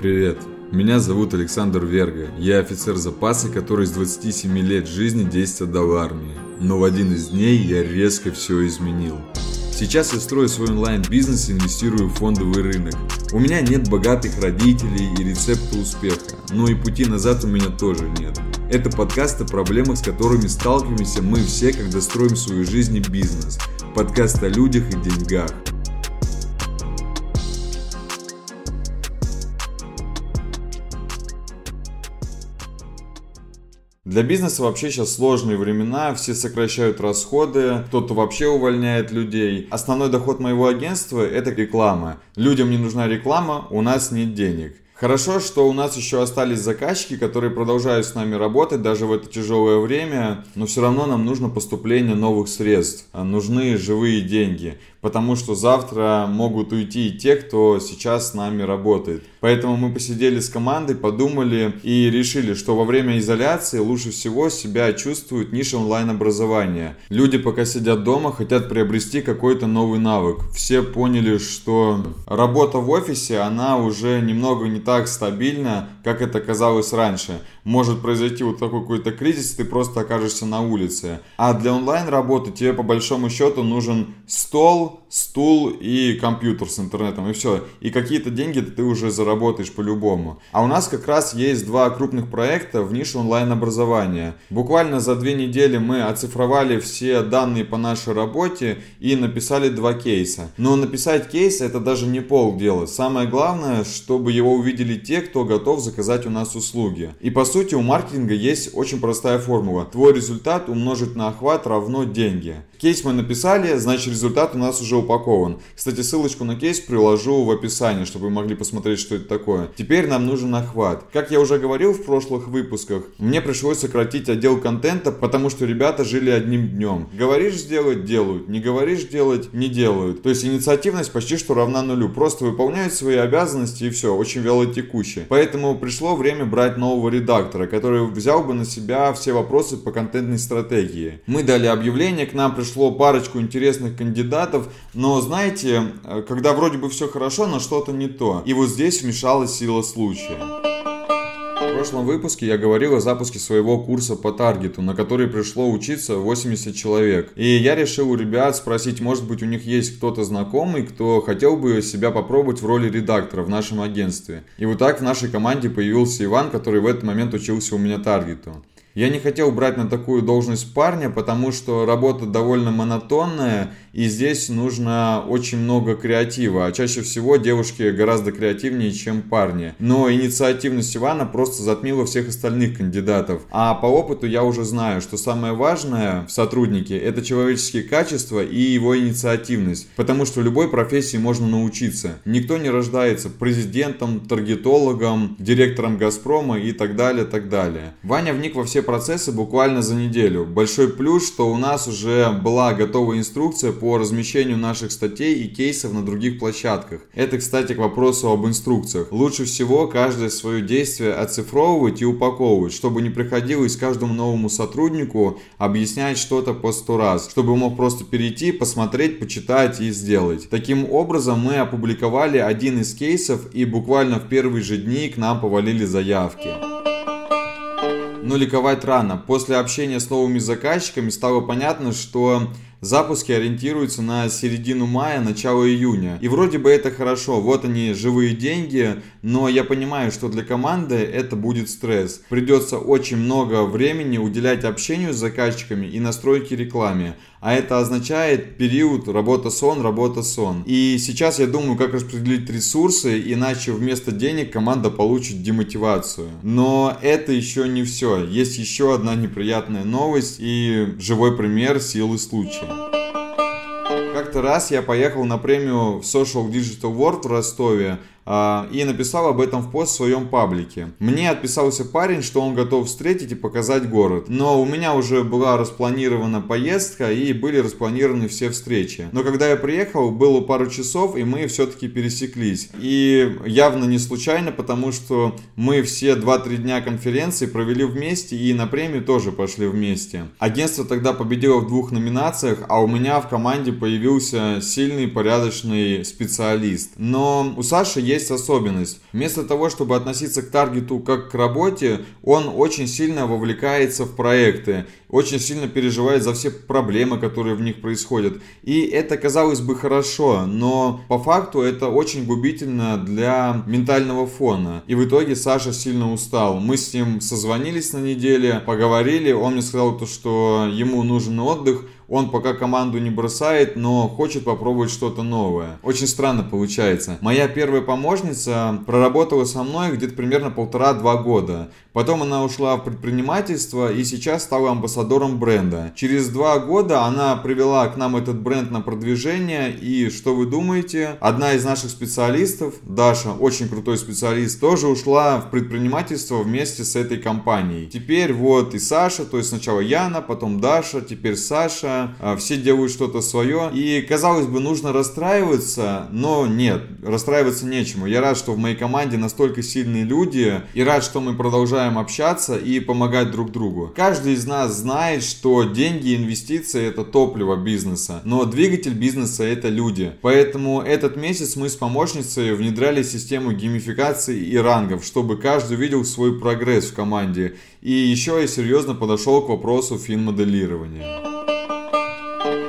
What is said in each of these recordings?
Привет, меня зовут Александр Верга. Я офицер запаса, который с 27 лет жизни 10 отдал армии. Но в один из дней я резко все изменил. Сейчас я строю свой онлайн-бизнес и инвестирую в фондовый рынок. У меня нет богатых родителей и рецепта успеха, но и пути назад у меня тоже нет. Это подкаст о проблемах, с которыми сталкиваемся мы все, когда строим свою жизнь и бизнес. Подкаст о людях и деньгах. Для бизнеса вообще сейчас сложные времена, все сокращают расходы, кто-то вообще увольняет людей. Основной доход моего агентства это реклама. Людям не нужна реклама, у нас нет денег. Хорошо, что у нас еще остались заказчики, которые продолжают с нами работать даже в это тяжелое время, но все равно нам нужно поступление новых средств, нужны живые деньги потому что завтра могут уйти и те, кто сейчас с нами работает. Поэтому мы посидели с командой, подумали и решили, что во время изоляции лучше всего себя чувствует ниша онлайн-образования. Люди пока сидят дома, хотят приобрести какой-то новый навык. Все поняли, что работа в офисе, она уже немного не так стабильна, как это казалось раньше. Может произойти вот такой какой-то кризис, ты просто окажешься на улице. А для онлайн работы тебе по большому счету нужен стол, стул и компьютер с интернетом, и все. И какие-то деньги ты уже заработаешь по-любому. А у нас как раз есть два крупных проекта в нише онлайн-образования. Буквально за две недели мы оцифровали все данные по нашей работе и написали два кейса. Но написать кейс это даже не полдела. Самое главное, чтобы его увидели те, кто готов заказать у нас услуги. И по сути у маркетинга есть очень простая формула. Твой результат умножить на охват равно деньги. Кейс мы написали, значит результат у нас уже упакован. Кстати, ссылочку на кейс приложу в описании, чтобы вы могли посмотреть, что это такое. Теперь нам нужен охват. Как я уже говорил в прошлых выпусках, мне пришлось сократить отдел контента, потому что ребята жили одним днем. Говоришь сделать, делают. Не говоришь делать, не делают. То есть инициативность почти что равна нулю. Просто выполняют свои обязанности и все, очень вяло текуще. Поэтому пришло время брать нового редактора, который взял бы на себя все вопросы по контентной стратегии. Мы дали объявление, к нам пришло парочку интересных кандидатов, но знаете, э, когда вроде бы все хорошо, но что-то не то. И вот здесь вмешалась сила случая. В прошлом выпуске я говорил о запуске своего курса по таргету, на который пришло учиться 80 человек. И я решил у ребят спросить, может быть у них есть кто-то знакомый, кто хотел бы себя попробовать в роли редактора в нашем агентстве. И вот так в нашей команде появился Иван, который в этот момент учился у меня таргету. Я не хотел брать на такую должность парня, потому что работа довольно монотонная, и здесь нужно очень много креатива. А чаще всего девушки гораздо креативнее, чем парни. Но инициативность Ивана просто затмила всех остальных кандидатов. А по опыту я уже знаю, что самое важное в сотруднике это человеческие качества и его инициативность. Потому что любой профессии можно научиться. Никто не рождается президентом, таргетологом, директором Газпрома и так далее, так далее. Ваня вник во все процессы буквально за неделю. Большой плюс, что у нас уже была готова инструкция по размещению наших статей и кейсов на других площадках. Это, кстати, к вопросу об инструкциях. Лучше всего каждое свое действие оцифровывать и упаковывать, чтобы не приходилось каждому новому сотруднику объяснять что-то по сто раз, чтобы мог просто перейти, посмотреть, почитать и сделать. Таким образом, мы опубликовали один из кейсов и буквально в первые же дни к нам повалили заявки. Но ликовать рано. После общения с новыми заказчиками стало понятно, что Запуски ориентируются на середину мая, начало июня. И вроде бы это хорошо, вот они живые деньги, но я понимаю, что для команды это будет стресс. Придется очень много времени уделять общению с заказчиками и настройке рекламе. А это означает период работа-сон, работа-сон. И сейчас я думаю, как распределить ресурсы, иначе вместо денег команда получит демотивацию. Но это еще не все. Есть еще одна неприятная новость и живой пример силы случая. Как-то раз я поехал на премию в Social Digital World в Ростове и написал об этом в пост в своем паблике. Мне отписался парень, что он готов встретить и показать город. Но у меня уже была распланирована поездка и были распланированы все встречи. Но когда я приехал, было пару часов и мы все-таки пересеклись. И явно не случайно, потому что мы все 2-3 дня конференции провели вместе и на премию тоже пошли вместе. Агентство тогда победило в двух номинациях, а у меня в команде появился сильный порядочный специалист. Но у Саши есть особенность. Вместо того, чтобы относиться к таргету как к работе, он очень сильно вовлекается в проекты, очень сильно переживает за все проблемы, которые в них происходят. И это, казалось бы, хорошо, но по факту это очень губительно для ментального фона. И в итоге Саша сильно устал. Мы с ним созвонились на неделе, поговорили, он мне сказал то, что ему нужен отдых, он пока команду не бросает, но хочет попробовать что-то новое. Очень странно получается. Моя первая помощница проработала со мной где-то примерно полтора-два года. Потом она ушла в предпринимательство и сейчас стала амбассадором бренда. Через два года она привела к нам этот бренд на продвижение. И что вы думаете? Одна из наших специалистов, Даша, очень крутой специалист, тоже ушла в предпринимательство вместе с этой компанией. Теперь вот и Саша, то есть сначала Яна, потом Даша, теперь Саша. А, все делают что-то свое. И казалось бы, нужно расстраиваться, но нет, расстраиваться нечему. Я рад, что в моей команде настолько сильные люди и рад, что мы продолжаем общаться и помогать друг другу. Каждый из нас знает, что деньги и инвестиции это топливо бизнеса, но двигатель бизнеса это люди. Поэтому этот месяц мы с помощницей внедряли систему геймификации и рангов, чтобы каждый видел свой прогресс в команде. И еще я серьезно подошел к вопросу финмоделирования.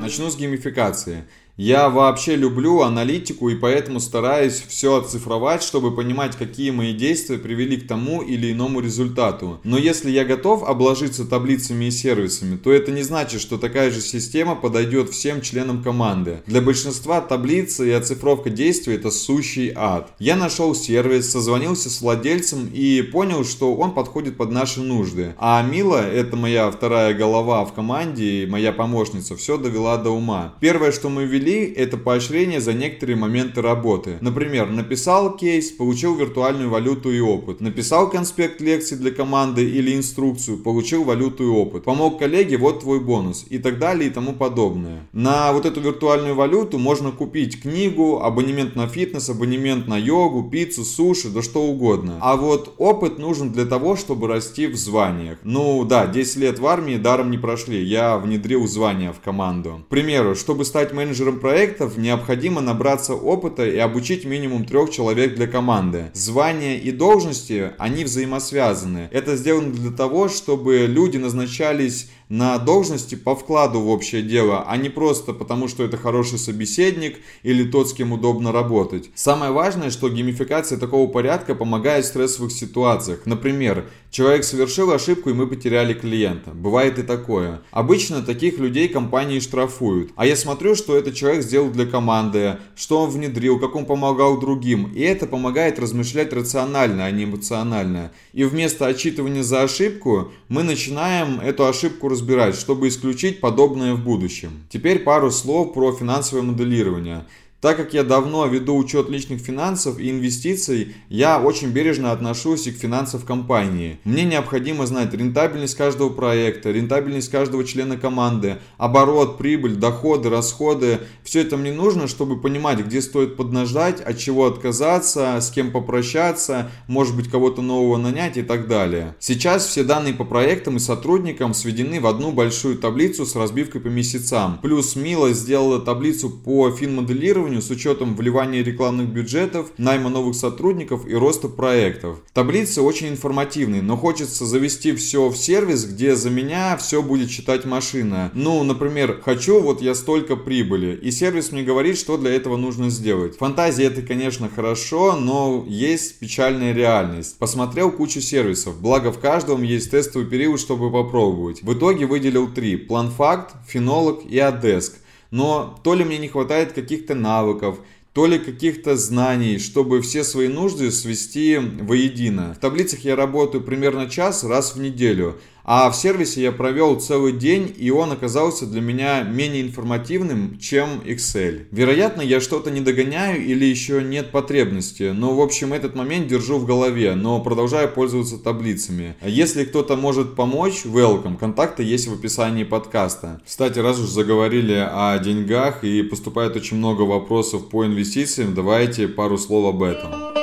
Начну с геймификации. Я вообще люблю аналитику и поэтому стараюсь все оцифровать, чтобы понимать, какие мои действия привели к тому или иному результату. Но если я готов обложиться таблицами и сервисами, то это не значит, что такая же система подойдет всем членам команды. Для большинства таблицы и оцифровка действий это сущий ад. Я нашел сервис, созвонился с владельцем и понял, что он подходит под наши нужды. А Мила, это моя вторая голова в команде моя помощница, все довела до ума. Первое, что мы ввели ввели, это поощрение за некоторые моменты работы. Например, написал кейс, получил виртуальную валюту и опыт. Написал конспект лекции для команды или инструкцию, получил валюту и опыт. Помог коллеге, вот твой бонус. И так далее и тому подобное. На вот эту виртуальную валюту можно купить книгу, абонемент на фитнес, абонемент на йогу, пиццу, суши, да что угодно. А вот опыт нужен для того, чтобы расти в званиях. Ну да, 10 лет в армии даром не прошли. Я внедрил звания в команду. К примеру, чтобы стать менеджером проектов необходимо набраться опыта и обучить минимум трех человек для команды. Звания и должности, они взаимосвязаны. Это сделано для того, чтобы люди назначались на должности по вкладу в общее дело, а не просто потому, что это хороший собеседник или тот, с кем удобно работать. Самое важное, что геймификация такого порядка помогает в стрессовых ситуациях. Например, человек совершил ошибку и мы потеряли клиента. Бывает и такое. Обычно таких людей компании штрафуют. А я смотрю, что этот человек сделал для команды, что он внедрил, как он помогал другим. И это помогает размышлять рационально, а не эмоционально. И вместо отчитывания за ошибку мы начинаем эту ошибку разбирать, чтобы исключить подобное в будущем. Теперь пару слов про финансовое моделирование. Так как я давно веду учет личных финансов и инвестиций, я очень бережно отношусь и к финансам компании. Мне необходимо знать рентабельность каждого проекта, рентабельность каждого члена команды, оборот, прибыль, доходы, расходы. Все это мне нужно, чтобы понимать, где стоит поднаждать, от чего отказаться, с кем попрощаться, может быть кого-то нового нанять и так далее. Сейчас все данные по проектам и сотрудникам сведены в одну большую таблицу с разбивкой по месяцам. Плюс Мила сделала таблицу по финмоделированию уровню с учетом вливания рекламных бюджетов, найма новых сотрудников и роста проектов. Таблицы очень информативные, но хочется завести все в сервис, где за меня все будет считать машина. Ну, например, хочу вот я столько прибыли, и сервис мне говорит, что для этого нужно сделать. Фантазия это, конечно, хорошо, но есть печальная реальность. Посмотрел кучу сервисов, благо в каждом есть тестовый период, чтобы попробовать. В итоге выделил три. Планфакт, Фенолог и Адеск но то ли мне не хватает каких-то навыков, то ли каких-то знаний, чтобы все свои нужды свести воедино. В таблицах я работаю примерно час раз в неделю, а в сервисе я провел целый день, и он оказался для меня менее информативным, чем Excel. Вероятно, я что-то не догоняю или еще нет потребности, но в общем этот момент держу в голове, но продолжаю пользоваться таблицами. А если кто-то может помочь, welcome, контакты есть в описании подкаста. Кстати, раз уж заговорили о деньгах и поступает очень много вопросов по инвестициям, давайте пару слов об этом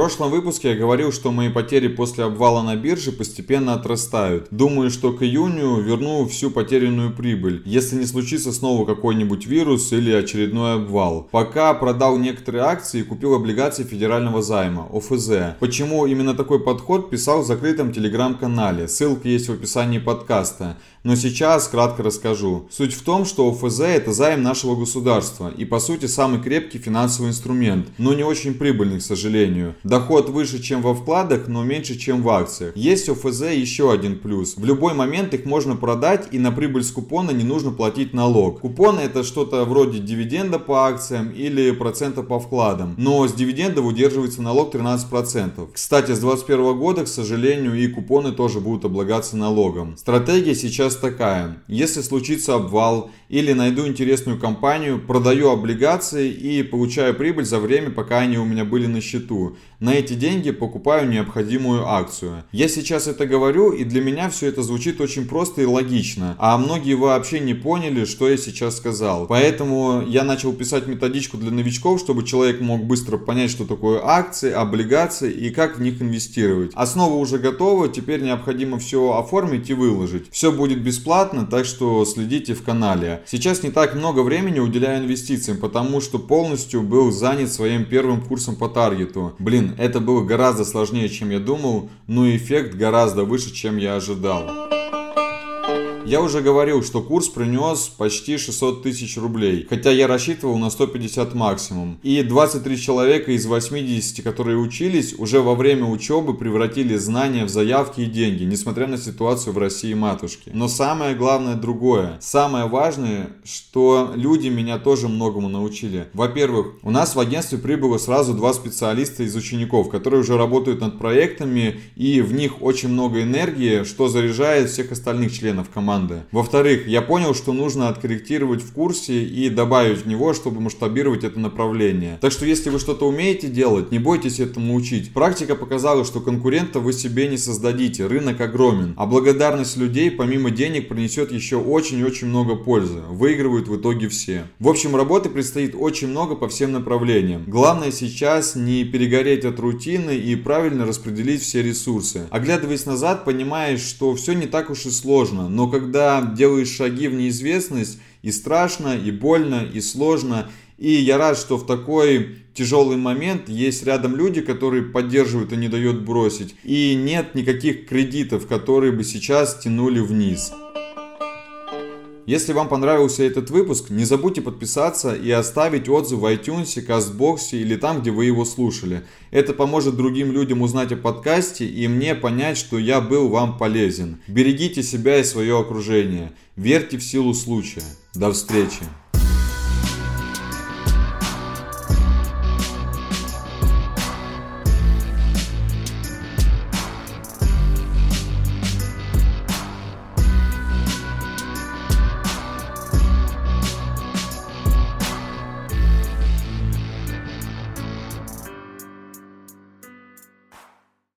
прошлом выпуске я говорил, что мои потери после обвала на бирже постепенно отрастают. Думаю, что к июню верну всю потерянную прибыль, если не случится снова какой-нибудь вирус или очередной обвал. Пока продал некоторые акции и купил облигации федерального займа, ОФЗ. Почему именно такой подход писал в закрытом телеграм-канале, ссылка есть в описании подкаста. Но сейчас кратко расскажу. Суть в том, что ОФЗ это займ нашего государства и по сути самый крепкий финансовый инструмент, но не очень прибыльный, к сожалению. Доход выше, чем во вкладах, но меньше, чем в акциях. Есть ОФЗ еще один плюс. В любой момент их можно продать и на прибыль с купона не нужно платить налог. Купоны это что-то вроде дивиденда по акциям или процента по вкладам. Но с дивидендов удерживается налог 13%. Кстати, с 2021 года, к сожалению, и купоны тоже будут облагаться налогом. Стратегия сейчас сейчас такая. Если случится обвал или найду интересную компанию, продаю облигации и получаю прибыль за время, пока они у меня были на счету. На эти деньги покупаю необходимую акцию. Я сейчас это говорю, и для меня все это звучит очень просто и логично. А многие вообще не поняли, что я сейчас сказал. Поэтому я начал писать методичку для новичков, чтобы человек мог быстро понять, что такое акции, облигации и как в них инвестировать. Основа уже готова, теперь необходимо все оформить и выложить. Все будет бесплатно, так что следите в канале. Сейчас не так много времени уделяю инвестициям, потому что полностью был занят своим первым курсом по таргету. Блин, это было гораздо сложнее, чем я думал, но эффект гораздо выше, чем я ожидал. Я уже говорил, что курс принес почти 600 тысяч рублей, хотя я рассчитывал на 150 максимум. И 23 человека из 80, которые учились, уже во время учебы превратили знания в заявки и деньги, несмотря на ситуацию в России матушки. Но самое главное другое. Самое важное, что люди меня тоже многому научили. Во-первых, у нас в агентстве прибыло сразу два специалиста из учеников, которые уже работают над проектами, и в них очень много энергии, что заряжает всех остальных членов команды команды. Во-вторых, я понял, что нужно откорректировать в курсе и добавить в него, чтобы масштабировать это направление. Так что если вы что-то умеете делать, не бойтесь этому учить. Практика показала, что конкурента вы себе не создадите, рынок огромен. А благодарность людей помимо денег принесет еще очень-очень много пользы. Выигрывают в итоге все. В общем, работы предстоит очень много по всем направлениям. Главное сейчас не перегореть от рутины и правильно распределить все ресурсы. Оглядываясь назад, понимаешь, что все не так уж и сложно, но как когда делаешь шаги в неизвестность, и страшно, и больно, и сложно. И я рад, что в такой тяжелый момент есть рядом люди, которые поддерживают и не дают бросить. И нет никаких кредитов, которые бы сейчас тянули вниз. Если вам понравился этот выпуск, не забудьте подписаться и оставить отзыв в iTunes, CastBox или там, где вы его слушали. Это поможет другим людям узнать о подкасте и мне понять, что я был вам полезен. Берегите себя и свое окружение. Верьте в силу случая. До встречи.